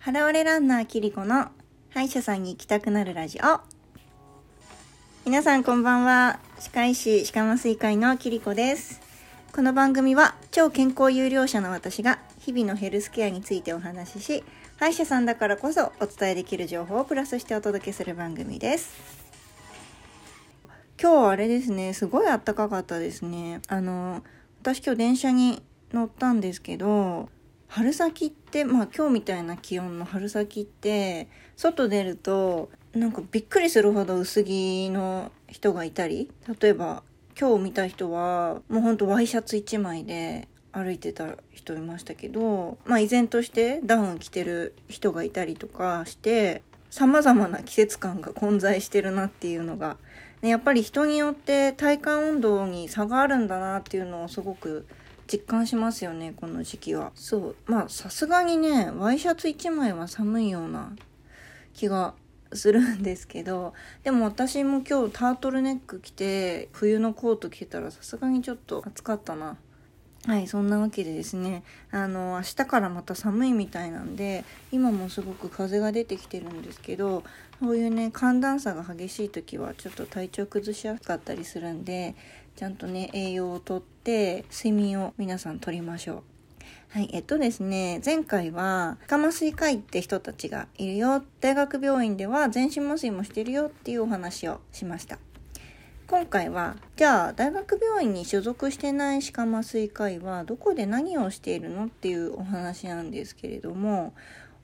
ハラオレランナーキリコの歯医者さんに行きたくなるラジオ。皆さんこんばんは。歯科医師歯科麻酔会のキリコです。この番組は超健康有料者の私が日々のヘルスケアについてお話しし、歯医者さんだからこそお伝えできる情報をプラスしてお届けする番組です。今日はあれですね、すごい暖かかったですね。あの、私今日電車に乗ったんですけど、春先ってまあ今日みたいな気温の春先って外出るとなんかびっくりするほど薄着の人がいたり例えば今日見た人はもうほんとワイシャツ1枚で歩いてた人いましたけどまあ依然としてダウン着てる人がいたりとかして様々な季節感が混在してるなっていうのが、ね、やっぱり人によって体感温度に差があるんだなっていうのをすごく実感しますよねこの時期は。そう。まあさすがにねワイシャツ1枚は寒いような気がするんですけどでも私も今日タートルネック着て冬のコート着てたらさすがにちょっと暑かったな。はい、そんなわけでですね、あの、明日からまた寒いみたいなんで、今もすごく風が出てきてるんですけど、そういうね、寒暖差が激しい時はちょっと体調崩しやすかったりするんで、ちゃんとね、栄養をとって、睡眠を皆さんとりましょう。はい、えっとですね、前回は、カ麻酔科医って人たちがいるよ、大学病院では全身麻酔もしてるよっていうお話をしました。今回はじゃあ大学病院に所属してない歯科麻酔科医はどこで何をしているのっていうお話なんですけれども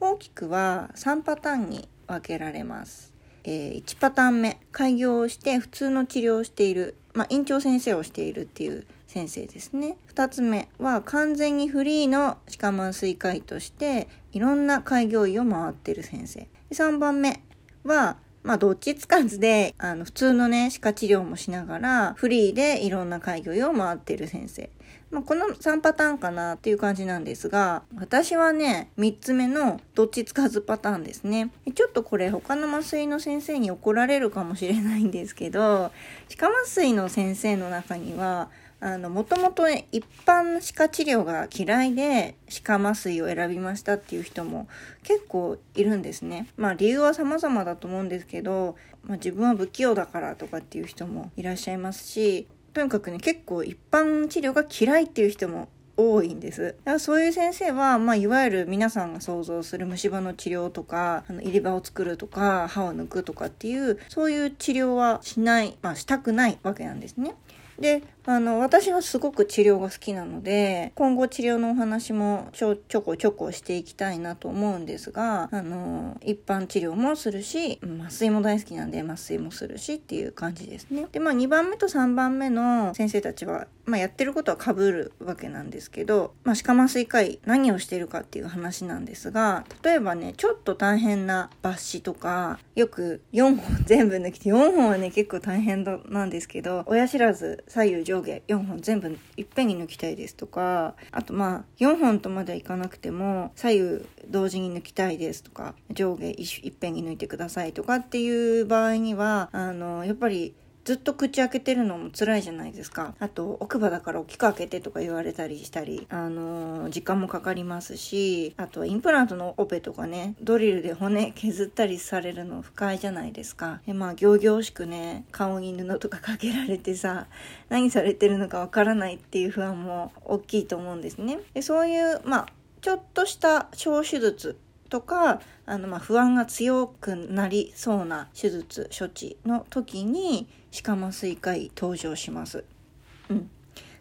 大きくは3パターンに分けられます。えー、1パターン目開業をして普通の治療をしている、まあ、院長先生をしているっていう先生ですね2つ目は完全にフリーの歯科麻酔科医としていろんな開業医を回ってる先生3番目はまあ、どっちつかずで、あの、普通のね、歯科治療もしながら、フリーでいろんな開業医を回ってる先生。まあ、この3パターンかなっていう感じなんですが、私はね、3つ目のどっちつかずパターンですね。ちょっとこれ他の麻酔の先生に怒られるかもしれないんですけど、歯科麻酔の先生の中には、あの、もともと一般歯科治療が嫌いで歯科麻酔を選びましたっていう人も結構いるんですね。まあ理由は様々だと思うんですけど、まあ自分は不器用だからとかっていう人もいらっしゃいますし、とにかくね、結構一般治療が嫌いっていう人も多いんです。だからそういう先生は、まあ、いわゆる皆さんが想像する虫歯の治療とか、あの入れ歯を作るとか、歯を抜くとかっていう、そういう治療はしない、まあ、したくないわけなんですね。で、あの、私はすごく治療が好きなので、今後治療のお話もちょ、ちょこちょこしていきたいなと思うんですが、あの、一般治療もするし、麻酔も大好きなんで麻酔もするしっていう感じですね。で、まあ2番目と3番目の先生たちは、まあやってることは被るわけなんですけど、まあ歯科麻酔科医何をしてるかっていう話なんですが、例えばね、ちょっと大変な抜歯とか、よく4本全部抜きて、4本はね結構大変なんですけど、親知らず左右上下4本全部いっぺんに抜きたいですとか、あとまあ4本とまではいかなくても左右同時に抜きたいですとか、上下いっぺんに抜いてくださいとかっていう場合には、あの、やっぱりずっと口開けてるのも辛いじゃないですか。あと、奥歯だから大きく開けてとか言われたりしたり、あのー、時間もかかりますし、あとは、インプラントのオペとかね、ドリルで骨削ったりされるの不快じゃないですか。で、まあ、行々しくね、顔に布とかかけられてさ、何されてるのかわからないっていう不安も大きいと思うんですね。でそういう、まあ、ちょっとした小手術とかあのま不安が強くなりそうな手術処置の時に歯科麻酔科医登場します。うん、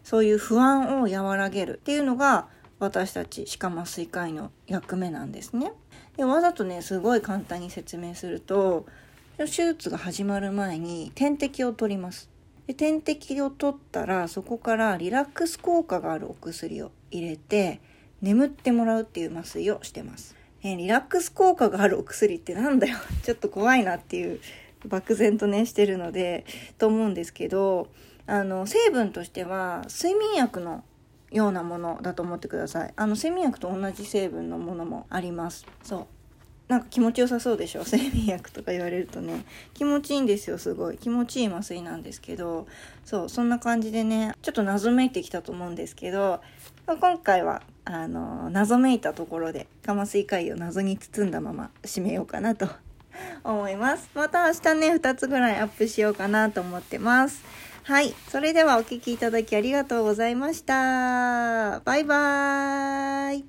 そういう不安を和らげるっていうのが私たち歯科麻酔科医の役目なんですね。でわざとねすごい簡単に説明すると手術が始まる前に点滴を取ります。で点滴を取ったらそこからリラックス効果があるお薬を入れて眠ってもらうっていう麻酔をしてます。えー、リラックス効果があるお薬ってなんだよ。ちょっと怖いなっていう漠然とねしてるのでと思うんですけどあの成分としては睡眠薬のようなものだと思ってください。あの睡眠薬と同じ成分のものもあります。そう。なんか気持ちよさそうでしょ？睡眠薬とか言われるとね。気持ちいいんですよすごい。気持ちいい麻酔なんですけどそうそんな感じでねちょっと謎めいてきたと思うんですけど今回はあの、謎めいたところで、かまスイ会を謎に包んだまま締めようかなと 思います。また明日ね、2つぐらいアップしようかなと思ってます。はい。それではお聴きいただきありがとうございました。バイバーイ。